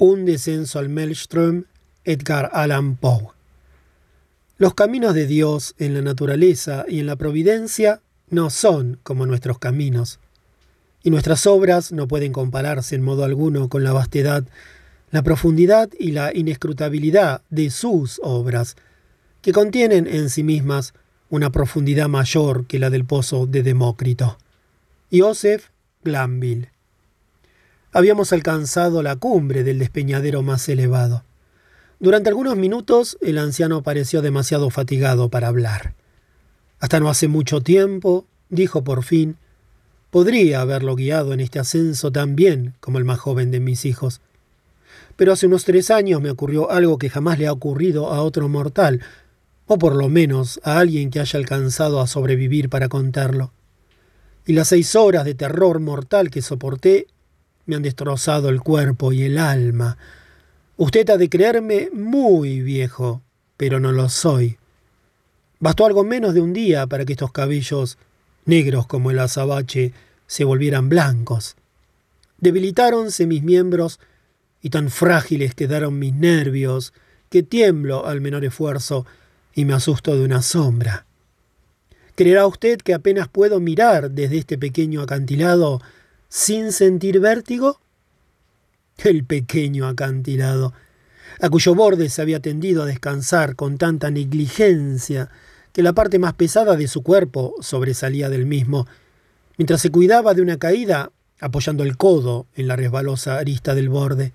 Un descenso al Maelstrom, Edgar Allan Poe. Los caminos de Dios en la naturaleza y en la providencia no son como nuestros caminos, y nuestras obras no pueden compararse en modo alguno con la vastedad, la profundidad y la inescrutabilidad de sus obras, que contienen en sí mismas una profundidad mayor que la del pozo de Demócrito. Joseph Glanville. Habíamos alcanzado la cumbre del despeñadero más elevado. Durante algunos minutos el anciano pareció demasiado fatigado para hablar. Hasta no hace mucho tiempo, dijo por fin, podría haberlo guiado en este ascenso tan bien como el más joven de mis hijos. Pero hace unos tres años me ocurrió algo que jamás le ha ocurrido a otro mortal, o por lo menos a alguien que haya alcanzado a sobrevivir para contarlo. Y las seis horas de terror mortal que soporté me han destrozado el cuerpo y el alma. Usted ha de creerme muy viejo, pero no lo soy. Bastó algo menos de un día para que estos cabellos, negros como el azabache, se volvieran blancos. Debilitáronse mis miembros y tan frágiles quedaron mis nervios que tiemblo al menor esfuerzo y me asusto de una sombra. ¿Creerá usted que apenas puedo mirar desde este pequeño acantilado sin sentir vértigo? El pequeño acantilado, a cuyo borde se había tendido a descansar con tanta negligencia que la parte más pesada de su cuerpo sobresalía del mismo, mientras se cuidaba de una caída apoyando el codo en la resbalosa arista del borde.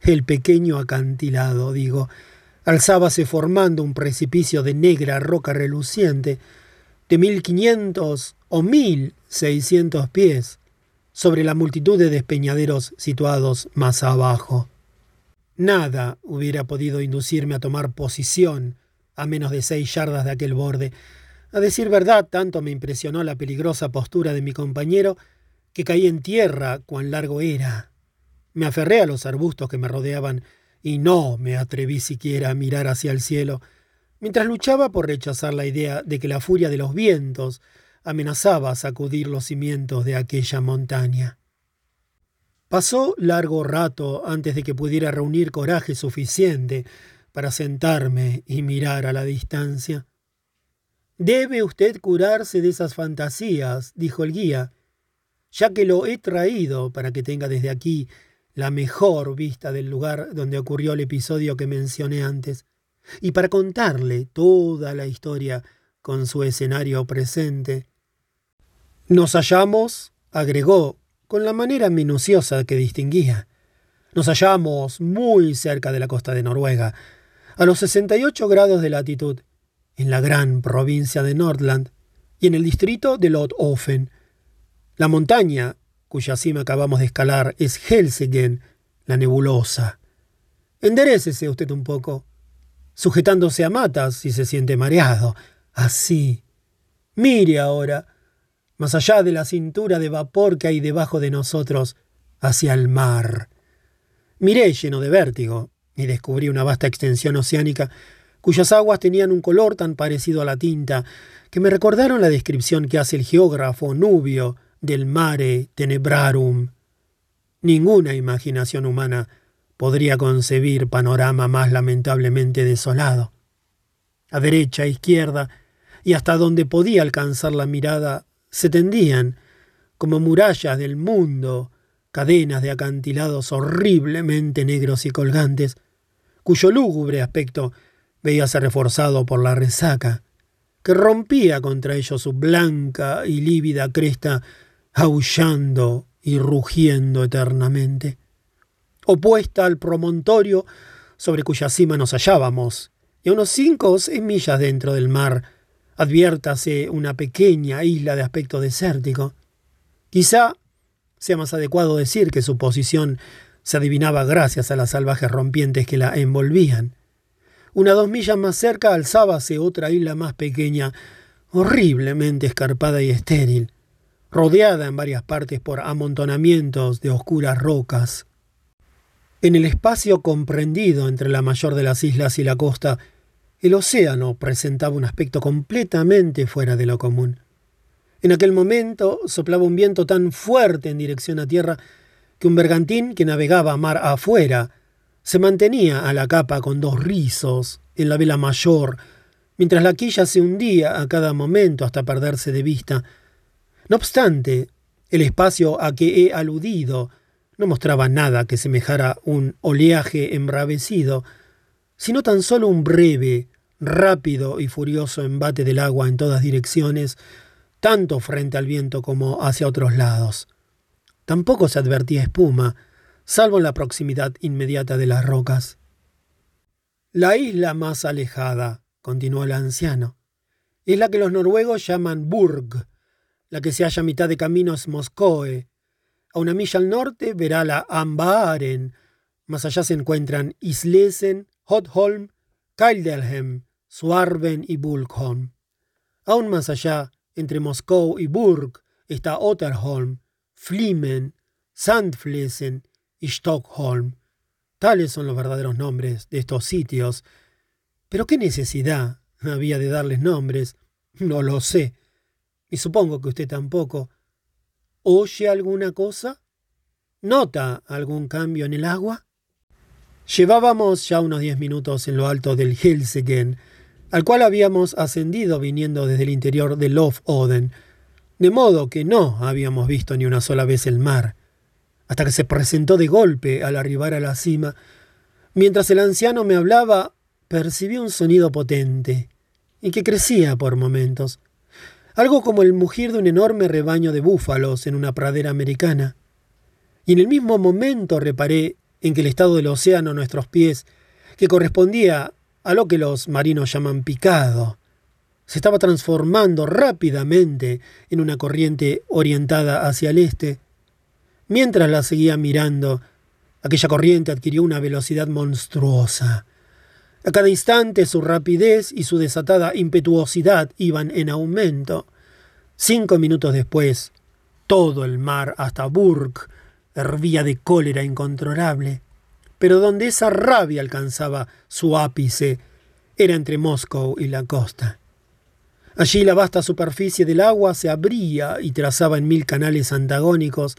El pequeño acantilado, digo, alzábase formando un precipicio de negra roca reluciente de mil quinientos o mil seiscientos pies, sobre la multitud de despeñaderos situados más abajo. Nada hubiera podido inducirme a tomar posición a menos de seis yardas de aquel borde. A decir verdad, tanto me impresionó la peligrosa postura de mi compañero que caí en tierra cuán largo era. Me aferré a los arbustos que me rodeaban y no me atreví siquiera a mirar hacia el cielo, mientras luchaba por rechazar la idea de que la furia de los vientos amenazaba sacudir los cimientos de aquella montaña. Pasó largo rato antes de que pudiera reunir coraje suficiente para sentarme y mirar a la distancia. Debe usted curarse de esas fantasías, dijo el guía, ya que lo he traído para que tenga desde aquí la mejor vista del lugar donde ocurrió el episodio que mencioné antes, y para contarle toda la historia con su escenario presente. Nos hallamos, agregó, con la manera minuciosa que distinguía. Nos hallamos muy cerca de la costa de Noruega, a los 68 grados de latitud, en la gran provincia de Nordland y en el distrito de Lothofen. La montaña, cuya cima acabamos de escalar, es Helsingen, la nebulosa. Enderécese usted un poco, sujetándose a matas si se siente mareado. Así. Mire ahora más allá de la cintura de vapor que hay debajo de nosotros, hacia el mar. Miré lleno de vértigo y descubrí una vasta extensión oceánica cuyas aguas tenían un color tan parecido a la tinta que me recordaron la descripción que hace el geógrafo Nubio del mare tenebrarum. Ninguna imaginación humana podría concebir panorama más lamentablemente desolado. A derecha, a izquierda, y hasta donde podía alcanzar la mirada, se tendían, como murallas del mundo, cadenas de acantilados horriblemente negros y colgantes, cuyo lúgubre aspecto veíase reforzado por la resaca, que rompía contra ellos su blanca y lívida cresta, aullando y rugiendo eternamente. Opuesta al promontorio sobre cuya cima nos hallábamos, y a unos cinco o seis millas dentro del mar, adviértase una pequeña isla de aspecto desértico. Quizá sea más adecuado decir que su posición se adivinaba gracias a las salvajes rompientes que la envolvían. Una dos millas más cerca alzábase otra isla más pequeña, horriblemente escarpada y estéril, rodeada en varias partes por amontonamientos de oscuras rocas. En el espacio comprendido entre la mayor de las islas y la costa el océano presentaba un aspecto completamente fuera de lo común. En aquel momento soplaba un viento tan fuerte en dirección a tierra que un bergantín que navegaba mar afuera Se mantenía a la capa con dos rizos en la vela mayor, mientras la quilla se hundía a cada momento hasta perderse de vista. No obstante, el espacio a que he aludido no mostraba nada que semejara un oleaje embravecido, sino tan solo un breve, rápido y furioso embate del agua en todas direcciones, tanto frente al viento como hacia otros lados. Tampoco se advertía espuma, salvo en la proximidad inmediata de las rocas. La isla más alejada, continuó el anciano, es la que los noruegos llaman Burg, la que se halla a mitad de caminos Moscoe. A una milla al norte verá la Ambaren. Más allá se encuentran Islesen, Hotholm, Keidelhem, Swarben y Bulkholm. Aún más allá, entre Moscou y Burg, está Otterholm, Flimen, Sandflesen y Stockholm. Tales son los verdaderos nombres de estos sitios. Pero qué necesidad había de darles nombres. No lo sé. Y supongo que usted tampoco. ¿Oye alguna cosa? ¿Nota algún cambio en el agua? Llevábamos ya unos diez minutos en lo alto del Helsegen, al cual habíamos ascendido viniendo desde el interior de Oden, de modo que no habíamos visto ni una sola vez el mar, hasta que se presentó de golpe al arribar a la cima. Mientras el anciano me hablaba, percibí un sonido potente, y que crecía por momentos algo como el mugir de un enorme rebaño de búfalos en una pradera americana. Y en el mismo momento reparé en que el estado del océano a nuestros pies, que correspondía a lo que los marinos llaman picado, se estaba transformando rápidamente en una corriente orientada hacia el este. Mientras la seguía mirando, aquella corriente adquirió una velocidad monstruosa. A cada instante su rapidez y su desatada impetuosidad iban en aumento. Cinco minutos después, todo el mar hasta Burg hervía de cólera incontrolable. Pero donde esa rabia alcanzaba su ápice era entre Moscou y la costa. Allí la vasta superficie del agua se abría y trazaba en mil canales antagónicos,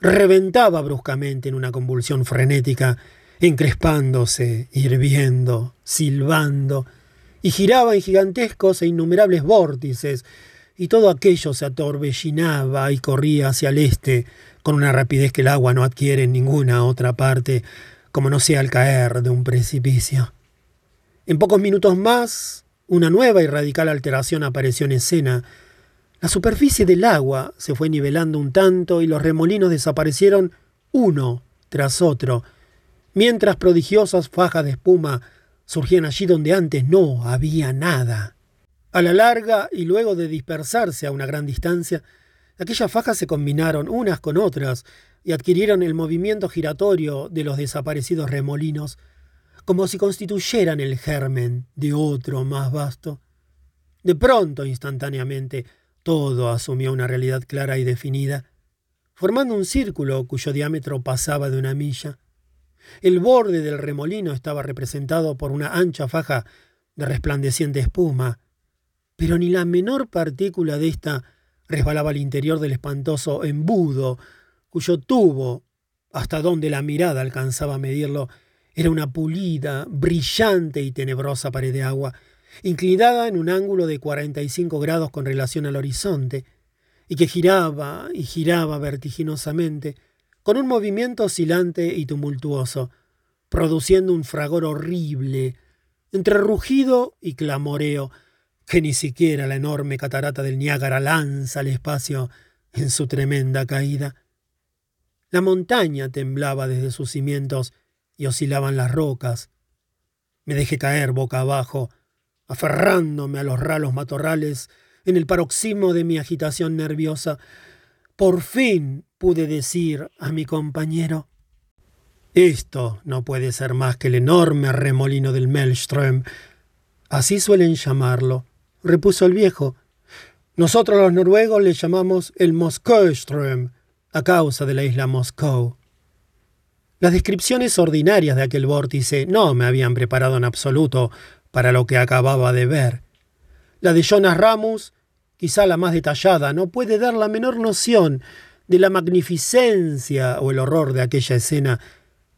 reventaba bruscamente en una convulsión frenética encrespándose, hirviendo, silbando, y giraba en gigantescos e innumerables vórtices, y todo aquello se atorbellinaba y corría hacia el este con una rapidez que el agua no adquiere en ninguna otra parte, como no sea al caer de un precipicio. En pocos minutos más, una nueva y radical alteración apareció en escena. La superficie del agua se fue nivelando un tanto y los remolinos desaparecieron uno tras otro, mientras prodigiosas fajas de espuma surgían allí donde antes no había nada. A la larga, y luego de dispersarse a una gran distancia, aquellas fajas se combinaron unas con otras y adquirieron el movimiento giratorio de los desaparecidos remolinos, como si constituyeran el germen de otro más vasto. De pronto, instantáneamente, todo asumió una realidad clara y definida, formando un círculo cuyo diámetro pasaba de una milla. El borde del remolino estaba representado por una ancha faja de resplandeciente espuma, pero ni la menor partícula de ésta resbalaba al interior del espantoso embudo, cuyo tubo, hasta donde la mirada alcanzaba a medirlo, era una pulida, brillante y tenebrosa pared de agua, inclinada en un ángulo de 45 grados con relación al horizonte, y que giraba y giraba vertiginosamente, con un movimiento oscilante y tumultuoso, produciendo un fragor horrible, entre rugido y clamoreo, que ni siquiera la enorme catarata del Niágara lanza al espacio en su tremenda caída. La montaña temblaba desde sus cimientos y oscilaban las rocas. Me dejé caer boca abajo, aferrándome a los ralos matorrales en el paroxismo de mi agitación nerviosa. Por fin pude decir a mi compañero. Esto no puede ser más que el enorme remolino del Maelström. Así suelen llamarlo, repuso el viejo. Nosotros los noruegos le llamamos el Moskowström, a causa de la isla Moscou. Las descripciones ordinarias de aquel vórtice no me habían preparado en absoluto para lo que acababa de ver. La de Jonas Ramus, quizá la más detallada, no puede dar la menor noción de la magnificencia o el horror de aquella escena,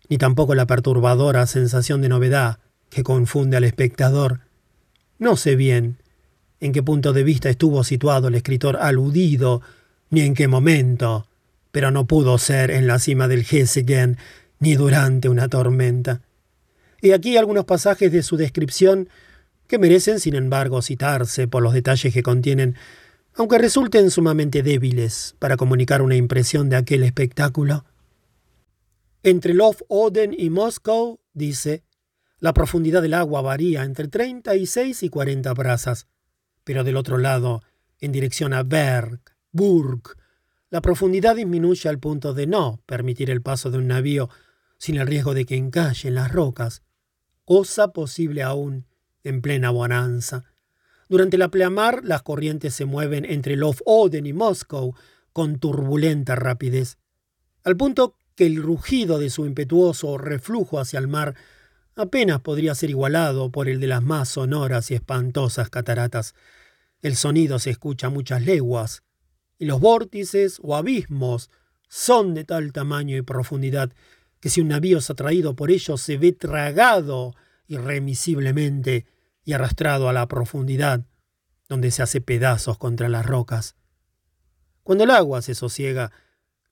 ni tampoco la perturbadora sensación de novedad que confunde al espectador. No sé bien en qué punto de vista estuvo situado el escritor aludido, ni en qué momento, pero no pudo ser en la cima del Hessegen ni durante una tormenta. Y aquí algunos pasajes de su descripción que merecen, sin embargo, citarse por los detalles que contienen, aunque resulten sumamente débiles para comunicar una impresión de aquel espectáculo. Entre Lof Oden y Moscow, dice, la profundidad del agua varía entre 36 y 40 brazas, pero del otro lado, en dirección a Berg, Burg, la profundidad disminuye al punto de no permitir el paso de un navío sin el riesgo de que encalle en las rocas, cosa posible aún en plena bonanza. Durante la pleamar, las corrientes se mueven entre Lof Oden y Moscow con turbulenta rapidez, al punto que el rugido de su impetuoso reflujo hacia el mar apenas podría ser igualado por el de las más sonoras y espantosas cataratas. El sonido se escucha a muchas leguas, y los vórtices o abismos son de tal tamaño y profundidad que si un navío es atraído por ellos se ve tragado irremisiblemente y arrastrado a la profundidad, donde se hace pedazos contra las rocas. Cuando el agua se sosiega,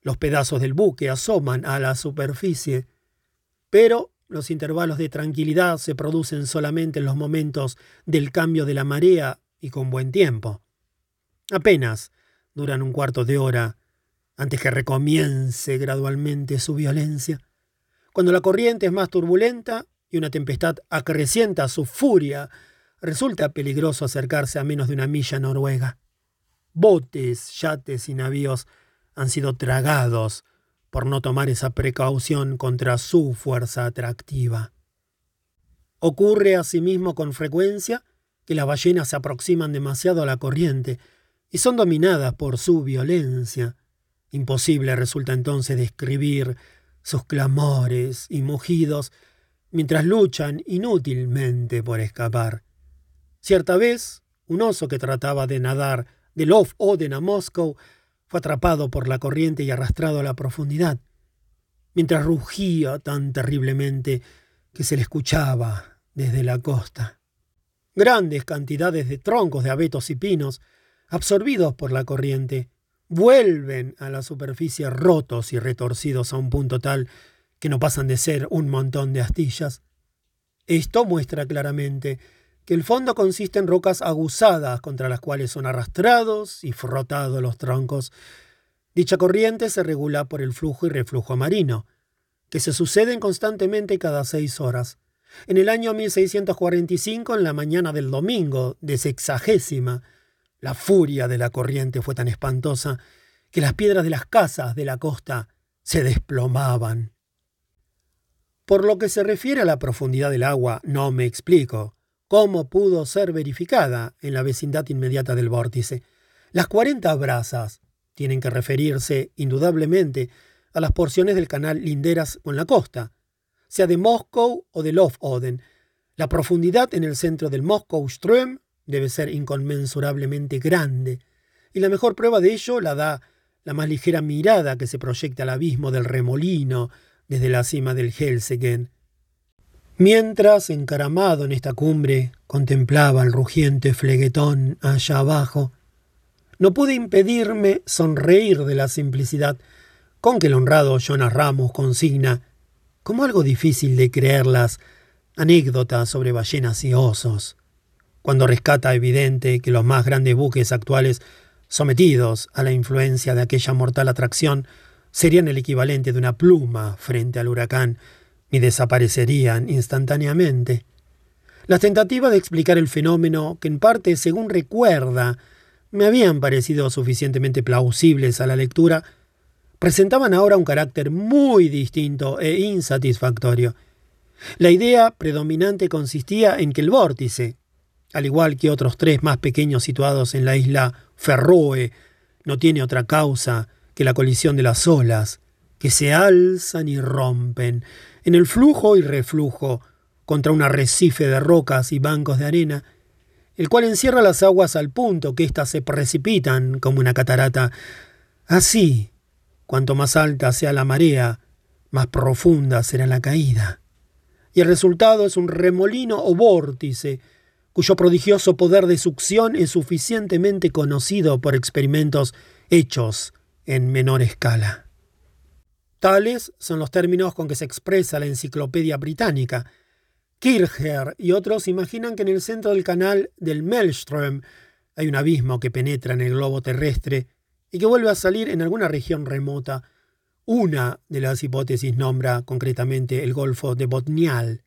los pedazos del buque asoman a la superficie, pero los intervalos de tranquilidad se producen solamente en los momentos del cambio de la marea y con buen tiempo. Apenas duran un cuarto de hora antes que recomience gradualmente su violencia. Cuando la corriente es más turbulenta, y una tempestad acrecienta su furia, resulta peligroso acercarse a menos de una milla noruega. Botes, yates y navíos han sido tragados por no tomar esa precaución contra su fuerza atractiva. Ocurre asimismo con frecuencia que las ballenas se aproximan demasiado a la corriente y son dominadas por su violencia. Imposible resulta entonces describir sus clamores y mugidos mientras luchan inútilmente por escapar. Cierta vez, un oso que trataba de nadar de Lof Oden a Moscow fue atrapado por la corriente y arrastrado a la profundidad, mientras rugía tan terriblemente que se le escuchaba desde la costa. Grandes cantidades de troncos de abetos y pinos, absorbidos por la corriente, vuelven a la superficie rotos y retorcidos a un punto tal que no pasan de ser un montón de astillas. Esto muestra claramente que el fondo consiste en rocas aguzadas contra las cuales son arrastrados y frotados los troncos. Dicha corriente se regula por el flujo y reflujo marino, que se suceden constantemente cada seis horas. En el año 1645, en la mañana del domingo de sexagésima, la furia de la corriente fue tan espantosa que las piedras de las casas de la costa se desplomaban. Por lo que se refiere a la profundidad del agua, no me explico cómo pudo ser verificada en la vecindad inmediata del vórtice. Las 40 brazas tienen que referirse indudablemente a las porciones del canal linderas con la costa, sea de Moscow o de Lofoden. La profundidad en el centro del Moscow Ström debe ser inconmensurablemente grande, y la mejor prueba de ello la da la más ligera mirada que se proyecta al abismo del remolino desde la cima del Helsegen. Mientras, encaramado en esta cumbre, contemplaba el rugiente fleguetón allá abajo, no pude impedirme sonreír de la simplicidad con que el honrado Jonas Ramos consigna, como algo difícil de creerlas, anécdotas sobre ballenas y osos, cuando rescata evidente que los más grandes buques actuales, sometidos a la influencia de aquella mortal atracción, serían el equivalente de una pluma frente al huracán y desaparecerían instantáneamente. Las tentativas de explicar el fenómeno, que en parte, según recuerda, me habían parecido suficientemente plausibles a la lectura, presentaban ahora un carácter muy distinto e insatisfactorio. La idea predominante consistía en que el vórtice, al igual que otros tres más pequeños situados en la isla Ferroe, no tiene otra causa que la colisión de las olas, que se alzan y rompen en el flujo y reflujo contra un arrecife de rocas y bancos de arena, el cual encierra las aguas al punto que éstas se precipitan como una catarata. Así, cuanto más alta sea la marea, más profunda será la caída. Y el resultado es un remolino o vórtice, cuyo prodigioso poder de succión es suficientemente conocido por experimentos hechos en menor escala. Tales son los términos con que se expresa la enciclopedia británica. Kircher y otros imaginan que en el centro del canal del Maelstrom hay un abismo que penetra en el globo terrestre y que vuelve a salir en alguna región remota. Una de las hipótesis nombra concretamente el Golfo de Botnial.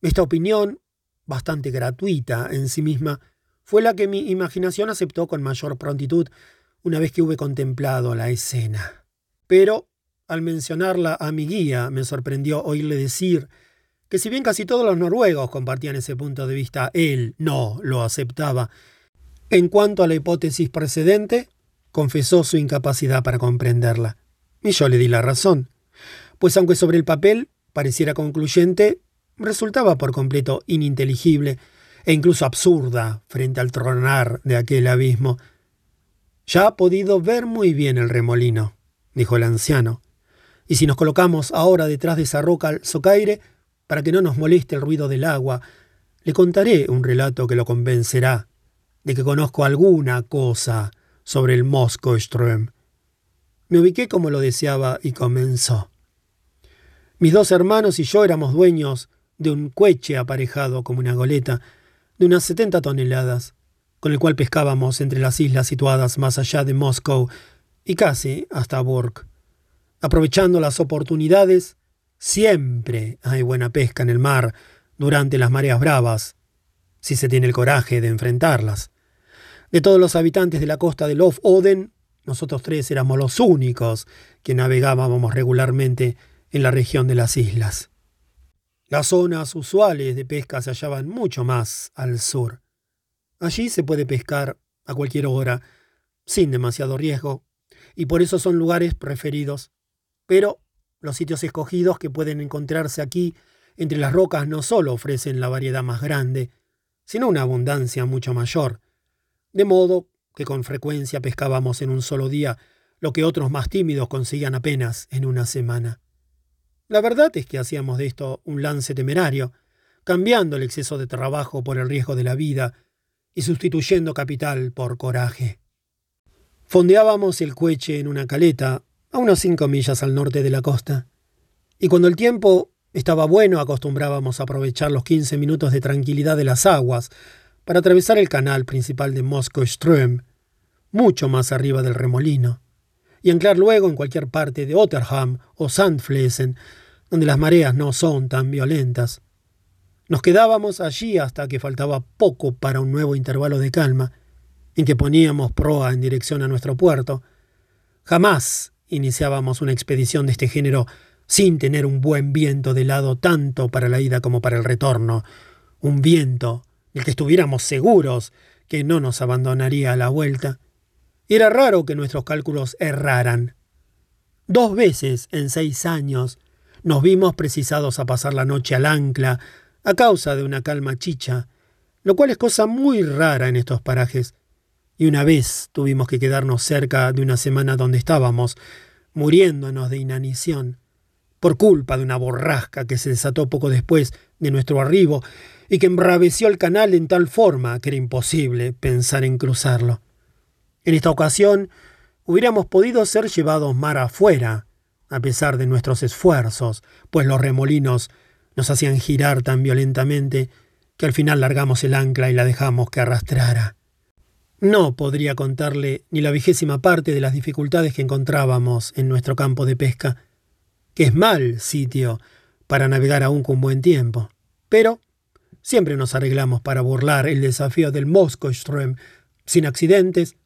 Esta opinión, bastante gratuita en sí misma, fue la que mi imaginación aceptó con mayor prontitud una vez que hube contemplado la escena. Pero, al mencionarla a mi guía, me sorprendió oírle decir que si bien casi todos los noruegos compartían ese punto de vista, él no lo aceptaba. En cuanto a la hipótesis precedente, confesó su incapacidad para comprenderla. Y yo le di la razón, pues aunque sobre el papel pareciera concluyente, resultaba por completo ininteligible e incluso absurda frente al tronar de aquel abismo. Ya ha podido ver muy bien el remolino, dijo el anciano, y si nos colocamos ahora detrás de esa roca al socaire, para que no nos moleste el ruido del agua, le contaré un relato que lo convencerá de que conozco alguna cosa sobre el Moskoström. Me ubiqué como lo deseaba y comenzó. Mis dos hermanos y yo éramos dueños de un cueche aparejado como una goleta de unas setenta toneladas, con el cual pescábamos entre las islas situadas más allá de Moscow y casi hasta Burg. Aprovechando las oportunidades, siempre hay buena pesca en el mar durante las mareas bravas, si se tiene el coraje de enfrentarlas. De todos los habitantes de la costa de Lof Oden, nosotros tres éramos los únicos que navegábamos regularmente en la región de las islas. Las zonas usuales de pesca se hallaban mucho más al sur. Allí se puede pescar a cualquier hora, sin demasiado riesgo, y por eso son lugares preferidos. Pero los sitios escogidos que pueden encontrarse aquí entre las rocas no solo ofrecen la variedad más grande, sino una abundancia mucho mayor de modo que con frecuencia pescábamos en un solo día lo que otros más tímidos conseguían apenas en una semana. La verdad es que hacíamos de esto un lance temerario, cambiando el exceso de trabajo por el riesgo de la vida y sustituyendo capital por coraje. Fondeábamos el cueche en una caleta a unas cinco millas al norte de la costa, y cuando el tiempo estaba bueno acostumbrábamos a aprovechar los quince minutos de tranquilidad de las aguas para atravesar el canal principal de Moskoström, mucho más arriba del remolino, y anclar luego en cualquier parte de Otterham o Sandflesen, donde las mareas no son tan violentas. Nos quedábamos allí hasta que faltaba poco para un nuevo intervalo de calma, en que poníamos proa en dirección a nuestro puerto. Jamás iniciábamos una expedición de este género sin tener un buen viento de lado tanto para la ida como para el retorno, un viento el que estuviéramos seguros que no nos abandonaría a la vuelta. Era raro que nuestros cálculos erraran. Dos veces en seis años nos vimos precisados a pasar la noche al ancla a causa de una calma chicha, lo cual es cosa muy rara en estos parajes. Y una vez tuvimos que quedarnos cerca de una semana donde estábamos, muriéndonos de inanición, por culpa de una borrasca que se desató poco después de nuestro arribo y que embraveció el canal en tal forma que era imposible pensar en cruzarlo. En esta ocasión hubiéramos podido ser llevados mar afuera, a pesar de nuestros esfuerzos, pues los remolinos nos hacían girar tan violentamente que al final largamos el ancla y la dejamos que arrastrara. No podría contarle ni la vigésima parte de las dificultades que encontrábamos en nuestro campo de pesca, que es mal sitio para navegar aún con buen tiempo. Pero Siempre nos arreglamos para burlar el desafío del Moskoström, sin accidentes,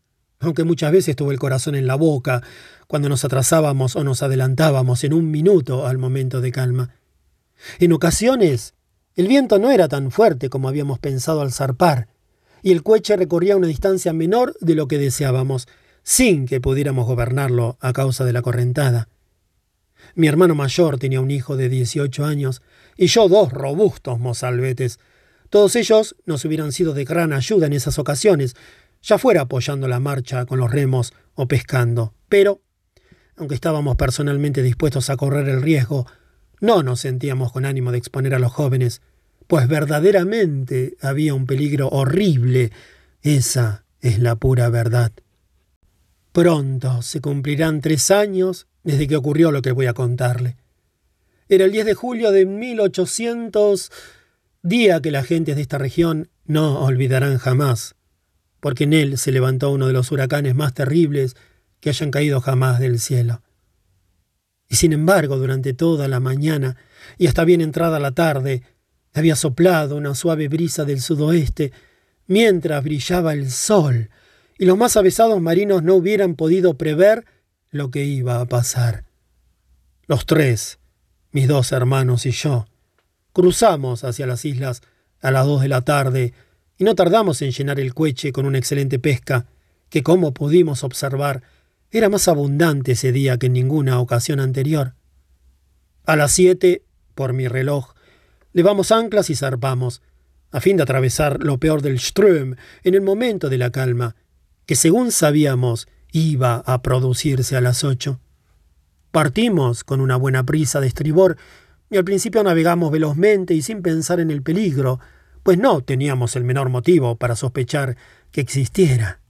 aunque muchas veces tuve el corazón en la boca cuando nos atrasábamos o nos adelantábamos en un minuto al momento de calma. En ocasiones, el viento no era tan fuerte como habíamos pensado al zarpar, y el coche recorría una distancia menor de lo que deseábamos, sin que pudiéramos gobernarlo a causa de la correntada. Mi hermano mayor tenía un hijo de dieciocho años y yo dos robustos mozalbetes, todos ellos nos hubieran sido de gran ayuda en esas ocasiones, ya fuera apoyando la marcha con los remos o pescando. Pero aunque estábamos personalmente dispuestos a correr el riesgo, no nos sentíamos con ánimo de exponer a los jóvenes, pues verdaderamente había un peligro horrible. Esa es la pura verdad. Pronto se cumplirán tres años desde que ocurrió lo que voy a contarle. Era el 10 de julio de 1800, día que las gentes de esta región no olvidarán jamás, porque en él se levantó uno de los huracanes más terribles que hayan caído jamás del cielo. Y sin embargo, durante toda la mañana y hasta bien entrada la tarde, había soplado una suave brisa del sudoeste, mientras brillaba el sol, y los más avesados marinos no hubieran podido prever lo que iba a pasar. Los tres, mis dos hermanos y yo, cruzamos hacia las islas a las dos de la tarde y no tardamos en llenar el cueche con una excelente pesca, que como pudimos observar, era más abundante ese día que en ninguna ocasión anterior. A las siete, por mi reloj, levamos anclas y zarpamos, a fin de atravesar lo peor del Ström en el momento de la calma, que según sabíamos iba a producirse a las ocho. Partimos con una buena prisa de estribor y al principio navegamos velozmente y sin pensar en el peligro, pues no teníamos el menor motivo para sospechar que existiera.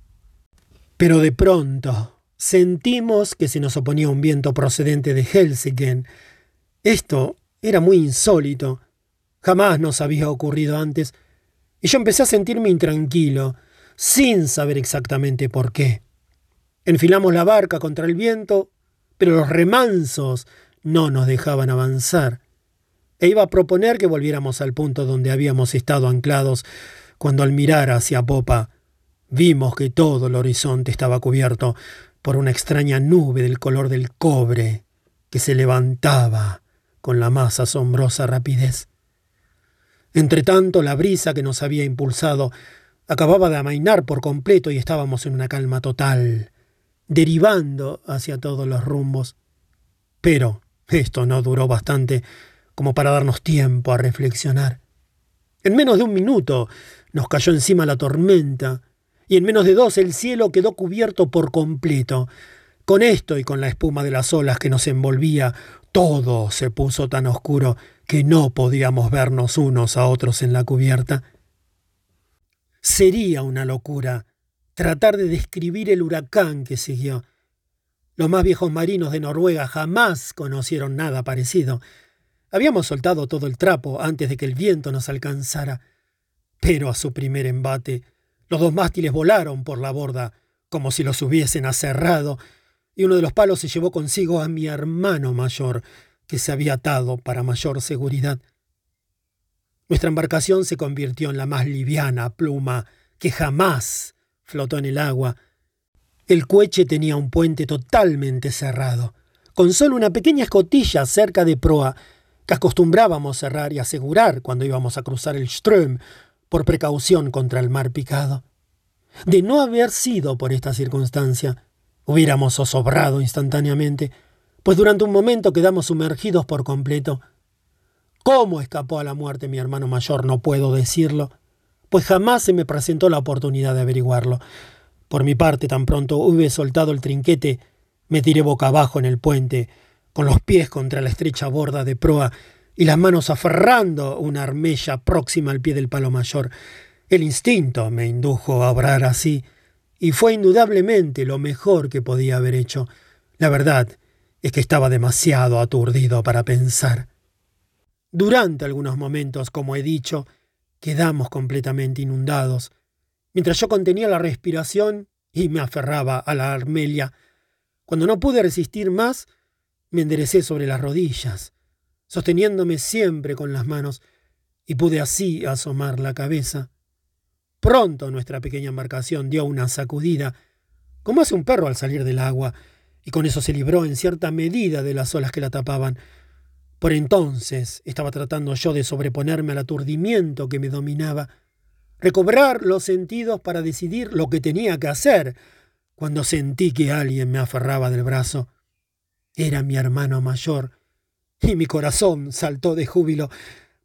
Pero de pronto sentimos que se nos oponía un viento procedente de Helsingen. Esto era muy insólito. Jamás nos había ocurrido antes, y yo empecé a sentirme intranquilo, sin saber exactamente por qué. Enfilamos la barca contra el viento, pero los remansos no nos dejaban avanzar. E iba a proponer que volviéramos al punto donde habíamos estado anclados, cuando al mirar hacia popa vimos que todo el horizonte estaba cubierto por una extraña nube del color del cobre que se levantaba con la más asombrosa rapidez. Entretanto, la brisa que nos había impulsado acababa de amainar por completo y estábamos en una calma total derivando hacia todos los rumbos. Pero esto no duró bastante como para darnos tiempo a reflexionar. En menos de un minuto nos cayó encima la tormenta, y en menos de dos el cielo quedó cubierto por completo. Con esto y con la espuma de las olas que nos envolvía, todo se puso tan oscuro que no podíamos vernos unos a otros en la cubierta. Sería una locura tratar de describir el huracán que siguió. Los más viejos marinos de Noruega jamás conocieron nada parecido. Habíamos soltado todo el trapo antes de que el viento nos alcanzara. Pero a su primer embate, los dos mástiles volaron por la borda, como si los hubiesen aserrado, y uno de los palos se llevó consigo a mi hermano mayor, que se había atado para mayor seguridad. Nuestra embarcación se convirtió en la más liviana pluma que jamás flotó en el agua. El cueche tenía un puente totalmente cerrado, con solo una pequeña escotilla cerca de proa, que acostumbrábamos cerrar y asegurar cuando íbamos a cruzar el Ström, por precaución contra el mar picado. De no haber sido por esta circunstancia, hubiéramos zozobrado instantáneamente, pues durante un momento quedamos sumergidos por completo. ¿Cómo escapó a la muerte mi hermano mayor? No puedo decirlo pues jamás se me presentó la oportunidad de averiguarlo. Por mi parte, tan pronto hube soltado el trinquete, me tiré boca abajo en el puente, con los pies contra la estrecha borda de proa y las manos aferrando una armella próxima al pie del palo mayor. El instinto me indujo a obrar así, y fue indudablemente lo mejor que podía haber hecho. La verdad es que estaba demasiado aturdido para pensar. Durante algunos momentos, como he dicho, Quedamos completamente inundados, mientras yo contenía la respiración y me aferraba a la armelia. Cuando no pude resistir más, me enderecé sobre las rodillas, sosteniéndome siempre con las manos, y pude así asomar la cabeza. Pronto nuestra pequeña embarcación dio una sacudida, como hace un perro al salir del agua, y con eso se libró en cierta medida de las olas que la tapaban. Por entonces estaba tratando yo de sobreponerme al aturdimiento que me dominaba, recobrar los sentidos para decidir lo que tenía que hacer, cuando sentí que alguien me aferraba del brazo. Era mi hermano mayor, y mi corazón saltó de júbilo,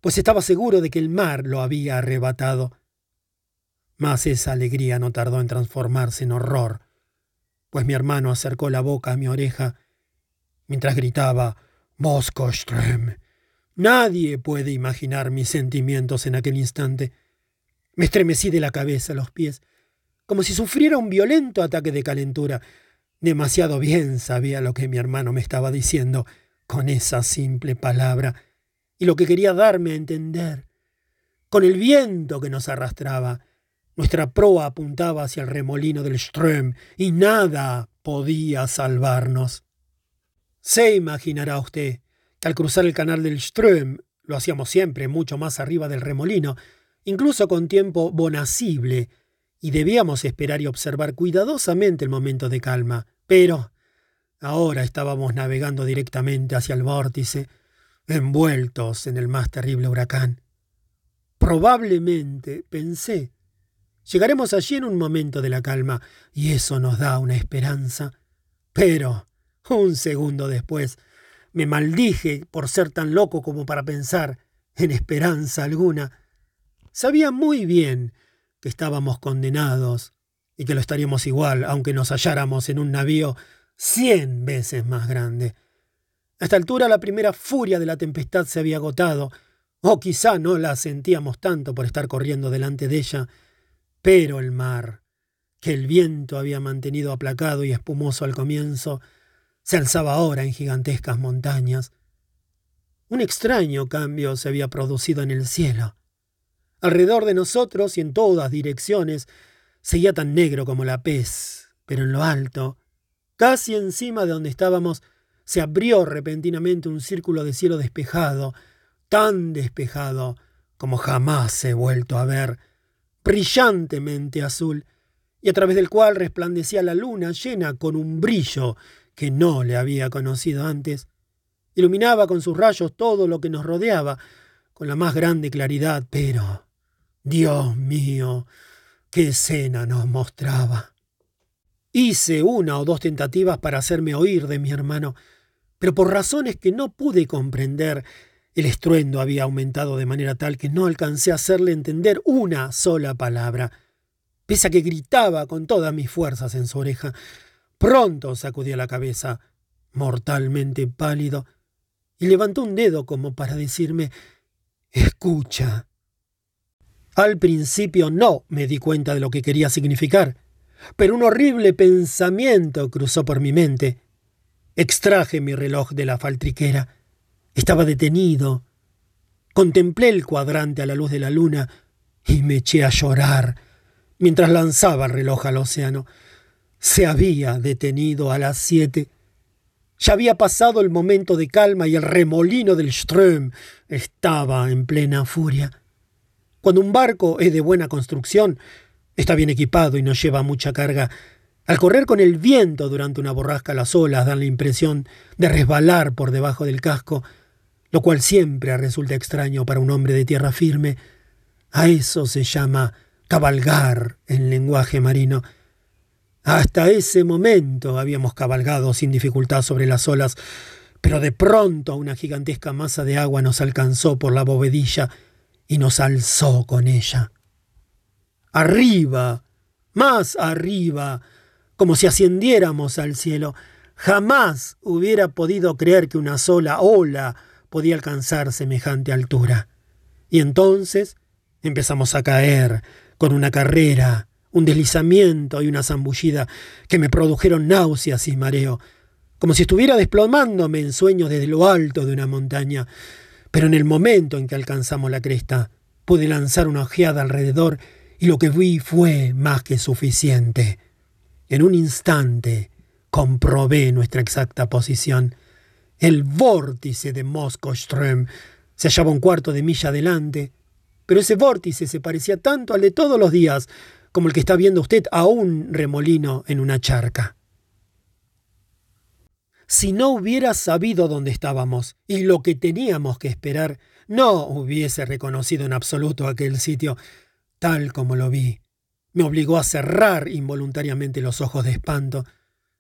pues estaba seguro de que el mar lo había arrebatado. Mas esa alegría no tardó en transformarse en horror, pues mi hermano acercó la boca a mi oreja mientras gritaba Moskoström. Nadie puede imaginar mis sentimientos en aquel instante. Me estremecí de la cabeza a los pies, como si sufriera un violento ataque de calentura. Demasiado bien sabía lo que mi hermano me estaba diciendo con esa simple palabra y lo que quería darme a entender. Con el viento que nos arrastraba, nuestra proa apuntaba hacia el remolino del Ström y nada podía salvarnos. Se imaginará usted que al cruzar el canal del Ström, lo hacíamos siempre mucho más arriba del remolino, incluso con tiempo bonacible, y debíamos esperar y observar cuidadosamente el momento de calma. Pero ahora estábamos navegando directamente hacia el vórtice, envueltos en el más terrible huracán. Probablemente, pensé, llegaremos allí en un momento de la calma, y eso nos da una esperanza. Pero, un segundo después, me maldije por ser tan loco como para pensar en esperanza alguna. Sabía muy bien estábamos condenados y que lo estaríamos igual, aunque nos halláramos en un navío cien veces más grande. A esta altura la primera furia de la tempestad se había agotado, o quizá no la sentíamos tanto por estar corriendo delante de ella, pero el mar, que el viento había mantenido aplacado y espumoso al comienzo, se alzaba ahora en gigantescas montañas. Un extraño cambio se había producido en el cielo. Alrededor de nosotros y en todas direcciones seguía tan negro como la pez, pero en lo alto, casi encima de donde estábamos, se abrió repentinamente un círculo de cielo despejado, tan despejado como jamás he vuelto a ver, brillantemente azul, y a través del cual resplandecía la luna llena con un brillo que no le había conocido antes. Iluminaba con sus rayos todo lo que nos rodeaba, con la más grande claridad, pero, Dios mío, qué escena nos mostraba. Hice una o dos tentativas para hacerme oír de mi hermano, pero por razones que no pude comprender, el estruendo había aumentado de manera tal que no alcancé a hacerle entender una sola palabra, pese a que gritaba con todas mis fuerzas en su oreja. Pronto sacudió la cabeza, mortalmente pálido, y levantó un dedo como para decirme Escucha. Al principio no me di cuenta de lo que quería significar, pero un horrible pensamiento cruzó por mi mente. Extraje mi reloj de la faltriquera. Estaba detenido. Contemplé el cuadrante a la luz de la luna y me eché a llorar mientras lanzaba el reloj al océano. Se había detenido a las siete. Ya había pasado el momento de calma y el remolino del Ström estaba en plena furia. Cuando un barco es de buena construcción, está bien equipado y no lleva mucha carga, al correr con el viento durante una borrasca las olas dan la impresión de resbalar por debajo del casco, lo cual siempre resulta extraño para un hombre de tierra firme. A eso se llama cabalgar en lenguaje marino. Hasta ese momento habíamos cabalgado sin dificultad sobre las olas, pero de pronto una gigantesca masa de agua nos alcanzó por la bovedilla y nos alzó con ella. Arriba, más arriba, como si ascendiéramos al cielo. Jamás hubiera podido creer que una sola ola podía alcanzar semejante altura. Y entonces empezamos a caer con una carrera, un deslizamiento y una zambullida que me produjeron náuseas y mareo, como si estuviera desplomándome en sueños desde lo alto de una montaña. Pero en el momento en que alcanzamos la cresta, pude lanzar una ojeada alrededor y lo que vi fue más que suficiente. En un instante comprobé nuestra exacta posición. El vórtice de Moskoström se hallaba un cuarto de milla adelante, pero ese vórtice se parecía tanto al de todos los días como el que está viendo usted a un remolino en una charca. Si no hubiera sabido dónde estábamos y lo que teníamos que esperar, no hubiese reconocido en absoluto aquel sitio tal como lo vi me obligó a cerrar involuntariamente los ojos de espanto.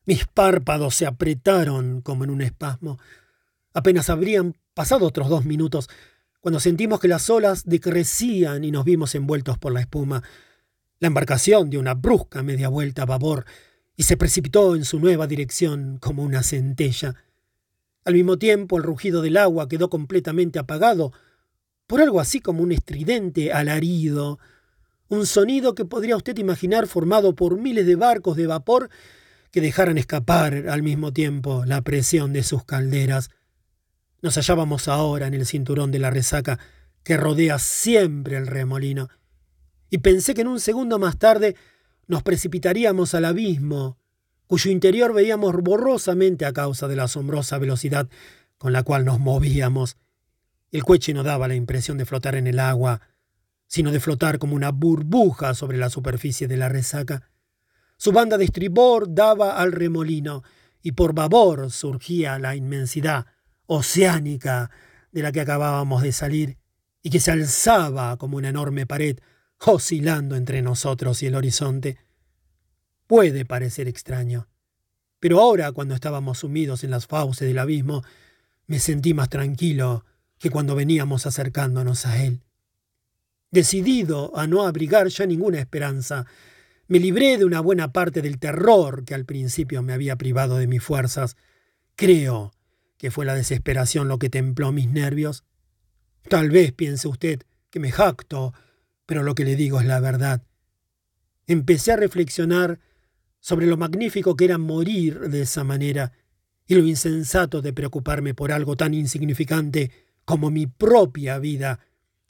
Mis párpados se apretaron como en un espasmo. Apenas habrían pasado otros dos minutos cuando sentimos que las olas decrecían y nos vimos envueltos por la espuma. La embarcación dio una brusca media vuelta a babor y se precipitó en su nueva dirección como una centella. Al mismo tiempo, el rugido del agua quedó completamente apagado por algo así como un estridente alarido, un sonido que podría usted imaginar formado por miles de barcos de vapor que dejaran escapar al mismo tiempo la presión de sus calderas. Nos hallábamos ahora en el cinturón de la resaca que rodea siempre el remolino, y pensé que en un segundo más tarde nos precipitaríamos al abismo, cuyo interior veíamos borrosamente a causa de la asombrosa velocidad con la cual nos movíamos. El coche no daba la impresión de flotar en el agua, sino de flotar como una burbuja sobre la superficie de la resaca. Su banda de estribor daba al remolino, y por babor surgía la inmensidad oceánica de la que acabábamos de salir, y que se alzaba como una enorme pared, oscilando entre nosotros y el horizonte. Puede parecer extraño, pero ahora, cuando estábamos sumidos en las fauces del abismo, me sentí más tranquilo que cuando veníamos acercándonos a él. Decidido a no abrigar ya ninguna esperanza, me libré de una buena parte del terror que al principio me había privado de mis fuerzas. Creo que fue la desesperación lo que templó mis nervios. Tal vez piense usted que me jacto, pero lo que le digo es la verdad. Empecé a reflexionar sobre lo magnífico que era morir de esa manera y lo insensato de preocuparme por algo tan insignificante como mi propia vida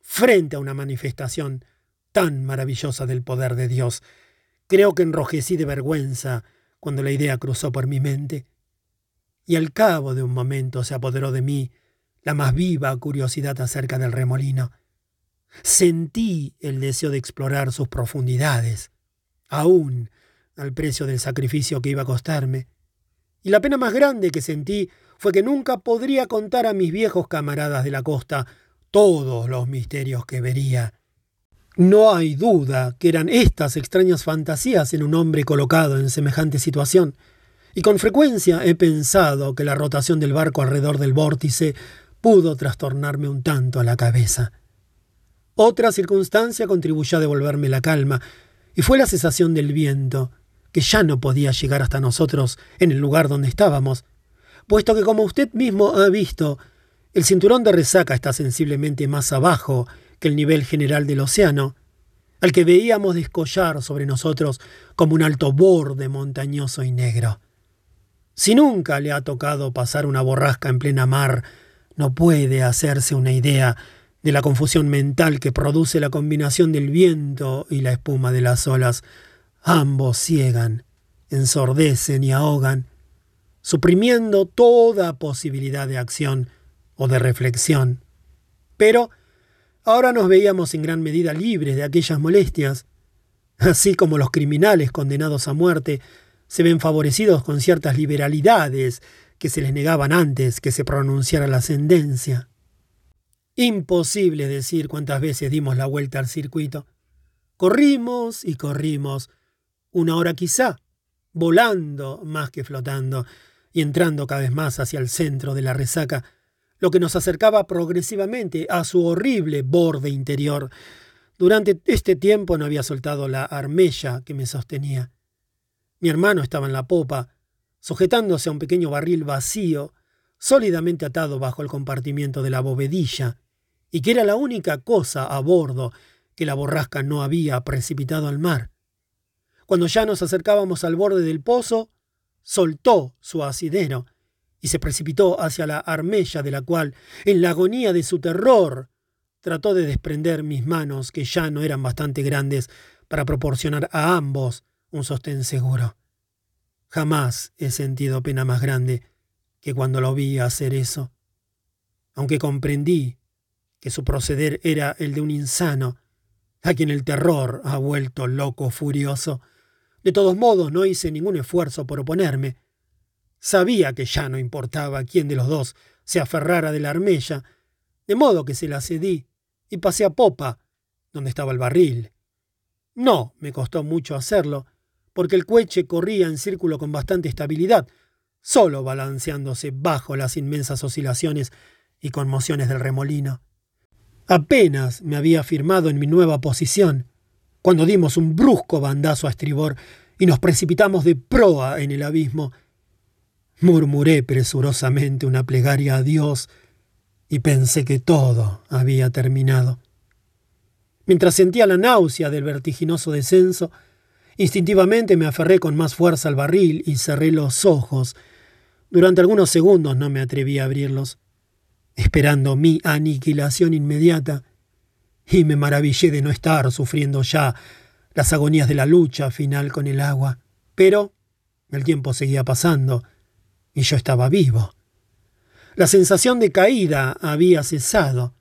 frente a una manifestación tan maravillosa del poder de Dios. Creo que enrojecí de vergüenza cuando la idea cruzó por mi mente. Y al cabo de un momento se apoderó de mí la más viva curiosidad acerca del remolino. Sentí el deseo de explorar sus profundidades, aún al precio del sacrificio que iba a costarme. Y la pena más grande que sentí fue que nunca podría contar a mis viejos camaradas de la costa todos los misterios que vería. No hay duda que eran estas extrañas fantasías en un hombre colocado en semejante situación, y con frecuencia he pensado que la rotación del barco alrededor del vórtice pudo trastornarme un tanto a la cabeza. Otra circunstancia contribuyó a devolverme la calma, y fue la cesación del viento, que ya no podía llegar hasta nosotros en el lugar donde estábamos, puesto que como usted mismo ha visto, el cinturón de resaca está sensiblemente más abajo que el nivel general del océano, al que veíamos descollar sobre nosotros como un alto borde montañoso y negro. Si nunca le ha tocado pasar una borrasca en plena mar, no puede hacerse una idea de la confusión mental que produce la combinación del viento y la espuma de las olas, Ambos ciegan, ensordecen y ahogan, suprimiendo toda posibilidad de acción o de reflexión. Pero ahora nos veíamos en gran medida libres de aquellas molestias, así como los criminales condenados a muerte se ven favorecidos con ciertas liberalidades que se les negaban antes que se pronunciara la sentencia. Imposible decir cuántas veces dimos la vuelta al circuito. Corrimos y corrimos, una hora quizá, volando más que flotando, y entrando cada vez más hacia el centro de la resaca, lo que nos acercaba progresivamente a su horrible borde interior. Durante este tiempo no había soltado la armella que me sostenía. Mi hermano estaba en la popa, sujetándose a un pequeño barril vacío, sólidamente atado bajo el compartimiento de la bovedilla, y que era la única cosa a bordo que la borrasca no había precipitado al mar. Cuando ya nos acercábamos al borde del pozo, soltó su asidero y se precipitó hacia la armella de la cual, en la agonía de su terror, trató de desprender mis manos, que ya no eran bastante grandes para proporcionar a ambos un sostén seguro. Jamás he sentido pena más grande que cuando lo vi hacer eso. Aunque comprendí que su proceder era el de un insano, a quien el terror ha vuelto loco furioso, de todos modos, no hice ningún esfuerzo por oponerme. Sabía que ya no importaba quién de los dos se aferrara de la armella, de modo que se la cedí y pasé a popa, donde estaba el barril. No me costó mucho hacerlo, porque el coche corría en círculo con bastante estabilidad, solo balanceándose bajo las inmensas oscilaciones y conmociones del remolino. Apenas me había firmado en mi nueva posición, cuando dimos un brusco bandazo a estribor y nos precipitamos de proa en el abismo. Murmuré presurosamente una plegaria a Dios y pensé que todo había terminado. Mientras sentía la náusea del vertiginoso descenso, instintivamente me aferré con más fuerza al barril y cerré los ojos. Durante algunos segundos no me atreví a abrirlos, esperando mi aniquilación inmediata, y me maravillé de no estar sufriendo ya las agonías de la lucha final con el agua. Pero el tiempo seguía pasando, y yo estaba vivo. La sensación de caída había cesado,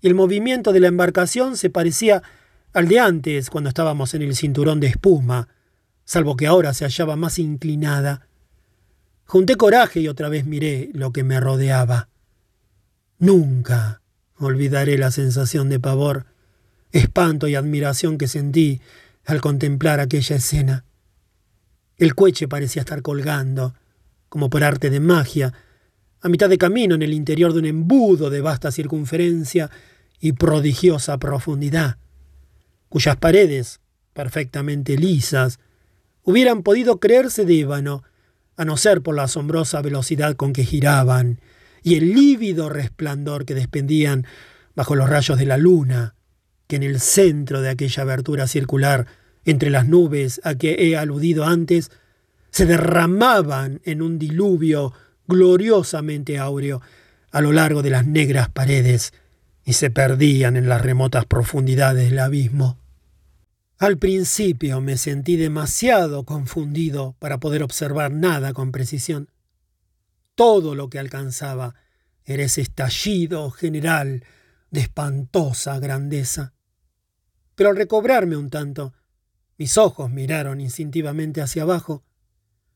y el movimiento de la embarcación se parecía al de antes cuando estábamos en el cinturón de espuma, salvo que ahora se hallaba más inclinada. Junté coraje y otra vez miré lo que me rodeaba. Nunca olvidaré la sensación de pavor, espanto y admiración que sentí al contemplar aquella escena. El coche parecía estar colgando, como por arte de magia, a mitad de camino en el interior de un embudo de vasta circunferencia y prodigiosa profundidad, cuyas paredes, perfectamente lisas, hubieran podido creerse de ébano, a no ser por la asombrosa velocidad con que giraban y el lívido resplandor que despendían bajo los rayos de la luna, que en el centro de aquella abertura circular entre las nubes a que he aludido antes, se derramaban en un diluvio gloriosamente áureo a lo largo de las negras paredes y se perdían en las remotas profundidades del abismo. Al principio me sentí demasiado confundido para poder observar nada con precisión. Todo lo que alcanzaba era ese estallido general de espantosa grandeza. Pero al recobrarme un tanto, mis ojos miraron instintivamente hacia abajo.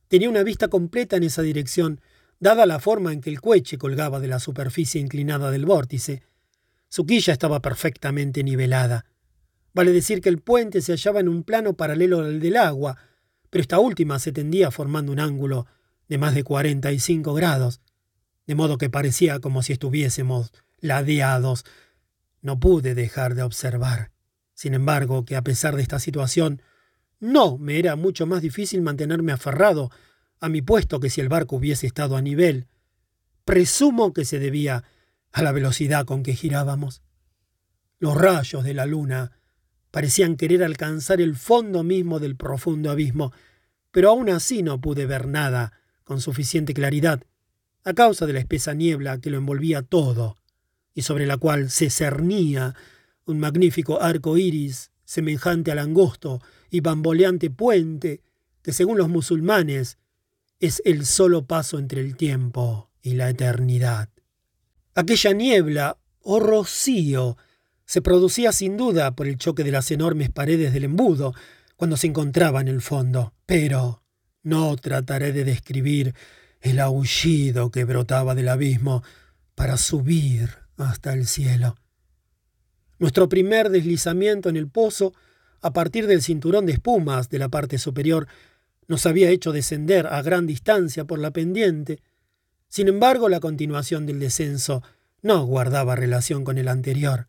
Tenía una vista completa en esa dirección, dada la forma en que el coche colgaba de la superficie inclinada del vórtice. Su quilla estaba perfectamente nivelada. Vale decir que el puente se hallaba en un plano paralelo al del agua, pero esta última se tendía formando un ángulo de más de 45 grados, de modo que parecía como si estuviésemos ladeados. No pude dejar de observar, sin embargo, que a pesar de esta situación, no me era mucho más difícil mantenerme aferrado a mi puesto que si el barco hubiese estado a nivel. Presumo que se debía a la velocidad con que girábamos. Los rayos de la luna parecían querer alcanzar el fondo mismo del profundo abismo, pero aún así no pude ver nada con suficiente claridad, a causa de la espesa niebla que lo envolvía todo, y sobre la cual se cernía un magnífico arco iris semejante al angosto y bamboleante puente que, según los musulmanes, es el solo paso entre el tiempo y la eternidad. Aquella niebla o rocío se producía sin duda por el choque de las enormes paredes del embudo cuando se encontraba en el fondo, pero no trataré de describir el aullido que brotaba del abismo para subir hasta el cielo. Nuestro primer deslizamiento en el pozo, a partir del cinturón de espumas de la parte superior, nos había hecho descender a gran distancia por la pendiente. Sin embargo, la continuación del descenso no guardaba relación con el anterior.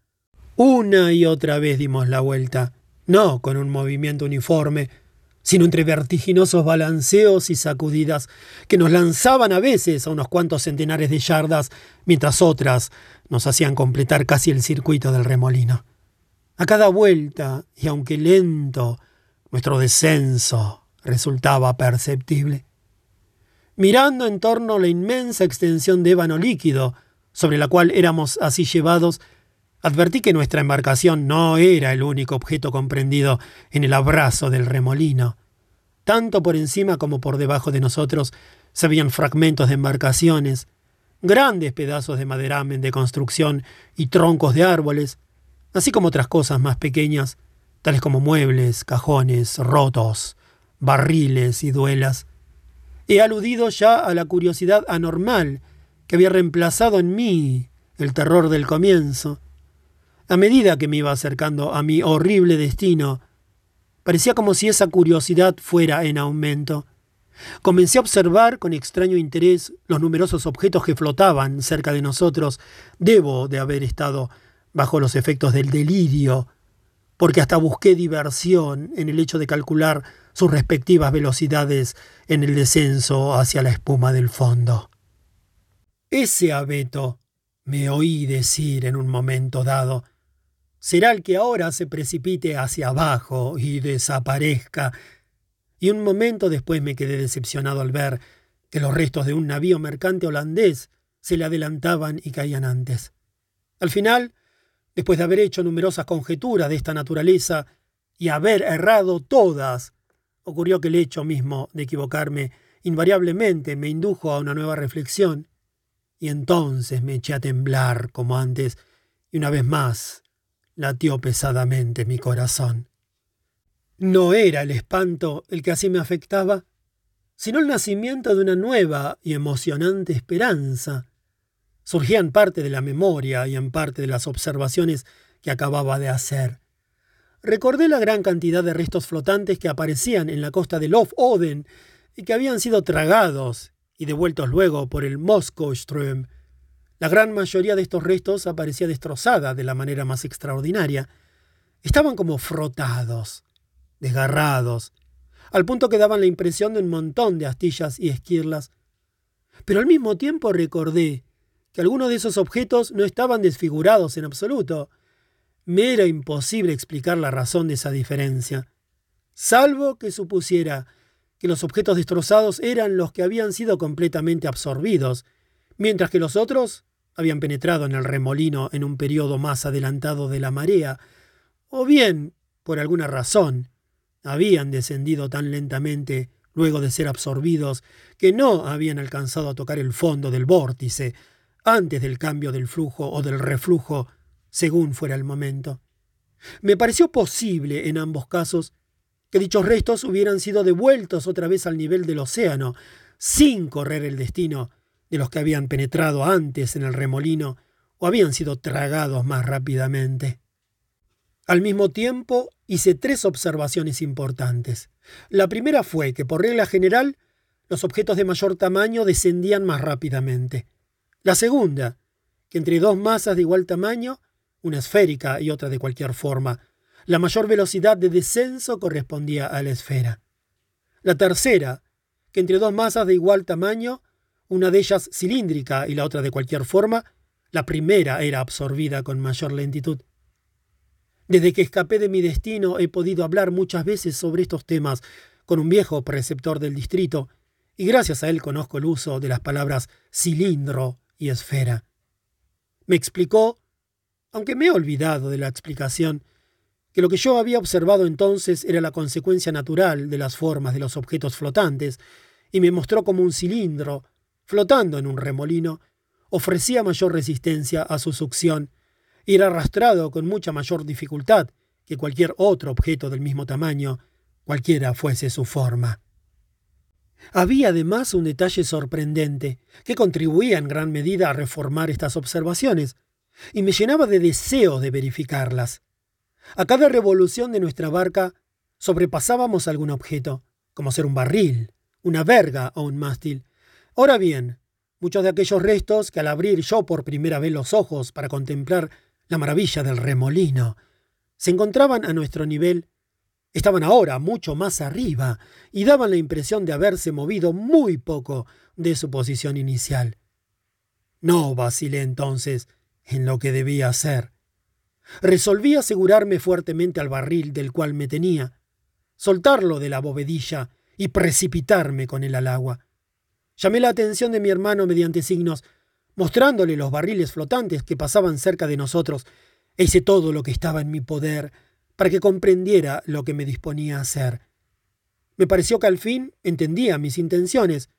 Una y otra vez dimos la vuelta, no con un movimiento uniforme, sino entre vertiginosos balanceos y sacudidas que nos lanzaban a veces a unos cuantos centenares de yardas, mientras otras nos hacían completar casi el circuito del remolino. A cada vuelta, y aunque lento, nuestro descenso resultaba perceptible. Mirando en torno la inmensa extensión de ébano líquido, sobre la cual éramos así llevados, Advertí que nuestra embarcación no era el único objeto comprendido en el abrazo del remolino. Tanto por encima como por debajo de nosotros se veían fragmentos de embarcaciones, grandes pedazos de maderamen de construcción y troncos de árboles, así como otras cosas más pequeñas, tales como muebles, cajones, rotos, barriles y duelas. He aludido ya a la curiosidad anormal que había reemplazado en mí el terror del comienzo. A medida que me iba acercando a mi horrible destino, parecía como si esa curiosidad fuera en aumento. Comencé a observar con extraño interés los numerosos objetos que flotaban cerca de nosotros. Debo de haber estado bajo los efectos del delirio, porque hasta busqué diversión en el hecho de calcular sus respectivas velocidades en el descenso hacia la espuma del fondo. Ese abeto, me oí decir en un momento dado, será el que ahora se precipite hacia abajo y desaparezca. Y un momento después me quedé decepcionado al ver que los restos de un navío mercante holandés se le adelantaban y caían antes. Al final, después de haber hecho numerosas conjeturas de esta naturaleza y haber errado todas, ocurrió que el hecho mismo de equivocarme invariablemente me indujo a una nueva reflexión, y entonces me eché a temblar como antes, y una vez más latió pesadamente mi corazón. No era el espanto el que así me afectaba, sino el nacimiento de una nueva y emocionante esperanza, surgía en parte de la memoria y en parte de las observaciones que acababa de hacer. Recordé la gran cantidad de restos flotantes que aparecían en la costa de Lof Oden y que habían sido tragados y devueltos luego por el Moskowström. La gran mayoría de estos restos aparecía destrozada de la manera más extraordinaria. Estaban como frotados, desgarrados, al punto que daban la impresión de un montón de astillas y esquirlas. Pero al mismo tiempo recordé que algunos de esos objetos no estaban desfigurados en absoluto. Me era imposible explicar la razón de esa diferencia, salvo que supusiera que los objetos destrozados eran los que habían sido completamente absorbidos, mientras que los otros habían penetrado en el remolino en un periodo más adelantado de la marea, o bien, por alguna razón, habían descendido tan lentamente luego de ser absorbidos que no habían alcanzado a tocar el fondo del vórtice, antes del cambio del flujo o del reflujo, según fuera el momento. Me pareció posible, en ambos casos, que dichos restos hubieran sido devueltos otra vez al nivel del océano, sin correr el destino de los que habían penetrado antes en el remolino o habían sido tragados más rápidamente. Al mismo tiempo, hice tres observaciones importantes. La primera fue que, por regla general, los objetos de mayor tamaño descendían más rápidamente. La segunda, que entre dos masas de igual tamaño, una esférica y otra de cualquier forma, la mayor velocidad de descenso correspondía a la esfera. La tercera, que entre dos masas de igual tamaño, una de ellas cilíndrica y la otra de cualquier forma, la primera era absorbida con mayor lentitud. Desde que escapé de mi destino he podido hablar muchas veces sobre estos temas con un viejo preceptor del distrito, y gracias a él conozco el uso de las palabras cilindro y esfera. Me explicó, aunque me he olvidado de la explicación, que lo que yo había observado entonces era la consecuencia natural de las formas de los objetos flotantes, y me mostró como un cilindro, flotando en un remolino, ofrecía mayor resistencia a su succión y era arrastrado con mucha mayor dificultad que cualquier otro objeto del mismo tamaño, cualquiera fuese su forma. Había además un detalle sorprendente que contribuía en gran medida a reformar estas observaciones, y me llenaba de deseo de verificarlas. A cada revolución de nuestra barca sobrepasábamos algún objeto, como ser un barril, una verga o un mástil. Ahora bien, muchos de aquellos restos que al abrir yo por primera vez los ojos para contemplar la maravilla del remolino, se encontraban a nuestro nivel Estaban ahora mucho más arriba y daban la impresión de haberse movido muy poco de su posición inicial. No vacilé entonces en lo que debía hacer. Resolví asegurarme fuertemente al barril del cual me tenía, soltarlo de la bovedilla y precipitarme con él al agua. Llamé la atención de mi hermano mediante signos, mostrándole los barriles flotantes que pasaban cerca de nosotros, e hice todo lo que estaba en mi poder para que comprendiera lo que me disponía a hacer. Me pareció que al fin entendía mis intenciones,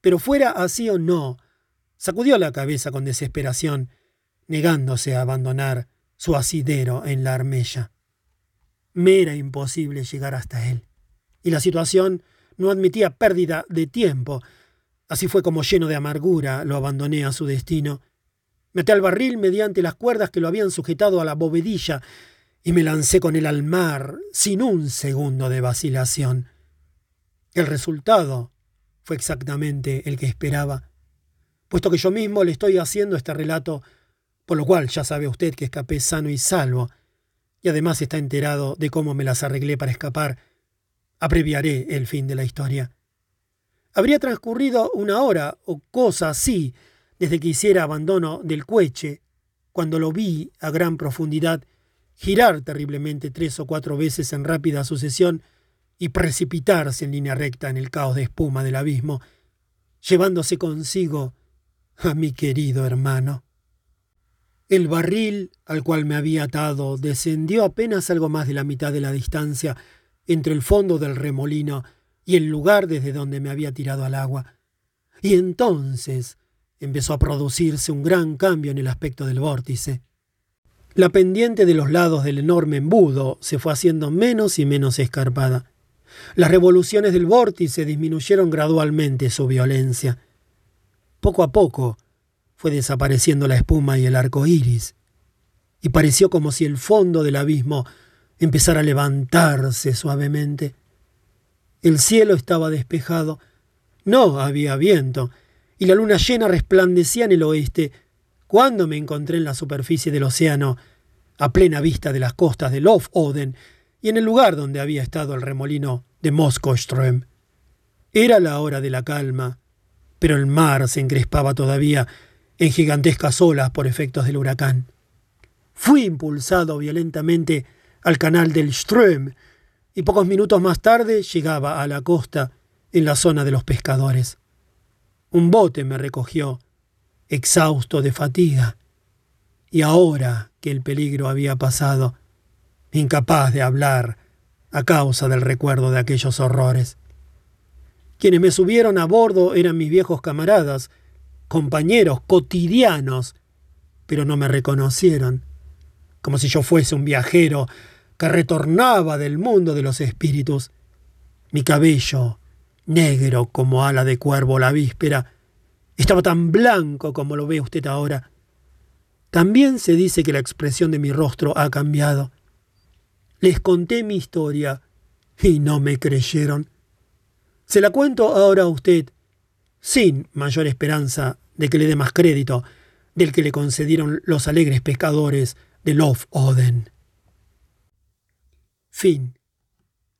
pero fuera así o no, sacudió la cabeza con desesperación, negándose a abandonar su asidero en la armella. Me era imposible llegar hasta él, y la situación no admitía pérdida de tiempo. Así fue como lleno de amargura lo abandoné a su destino. Metí al barril mediante las cuerdas que lo habían sujetado a la bovedilla y me lancé con él al mar sin un segundo de vacilación. El resultado fue exactamente el que esperaba, puesto que yo mismo le estoy haciendo este relato, por lo cual ya sabe usted que escapé sano y salvo. y además está enterado de cómo me las arreglé para escapar, abreviaré el fin de la historia. Habría transcurrido una hora o cosa así desde que hiciera abandono del cueche, cuando lo vi a gran profundidad girar terriblemente tres o cuatro veces en rápida sucesión y precipitarse en línea recta en el caos de espuma del abismo, llevándose consigo a mi querido hermano. El barril al cual me había atado descendió apenas algo más de la mitad de la distancia entre el fondo del remolino y el lugar desde donde me había tirado al agua. Y entonces empezó a producirse un gran cambio en el aspecto del vórtice. La pendiente de los lados del enorme embudo se fue haciendo menos y menos escarpada. Las revoluciones del vórtice disminuyeron gradualmente su violencia. Poco a poco fue desapareciendo la espuma y el arco iris, y pareció como si el fondo del abismo empezara a levantarse suavemente. El cielo estaba despejado, no había viento, y la luna llena resplandecía en el oeste, cuando me encontré en la superficie del océano, a plena vista de las costas de Lofoden y en el lugar donde había estado el remolino de Moskoström. Era la hora de la calma, pero el mar se encrespaba todavía en gigantescas olas por efectos del huracán. Fui impulsado violentamente al canal del Ström y pocos minutos más tarde llegaba a la costa en la zona de los pescadores. Un bote me recogió, exhausto de fatiga, y ahora que el peligro había pasado, incapaz de hablar a causa del recuerdo de aquellos horrores. Quienes me subieron a bordo eran mis viejos camaradas, compañeros cotidianos, pero no me reconocieron, como si yo fuese un viajero que retornaba del mundo de los espíritus. Mi cabello, negro como ala de cuervo la víspera, estaba tan blanco como lo ve usted ahora. También se dice que la expresión de mi rostro ha cambiado. Les conté mi historia y no me creyeron. Se la cuento ahora a usted, sin mayor esperanza de que le dé más crédito del que le concedieron los alegres pescadores de Love Oden. Fin.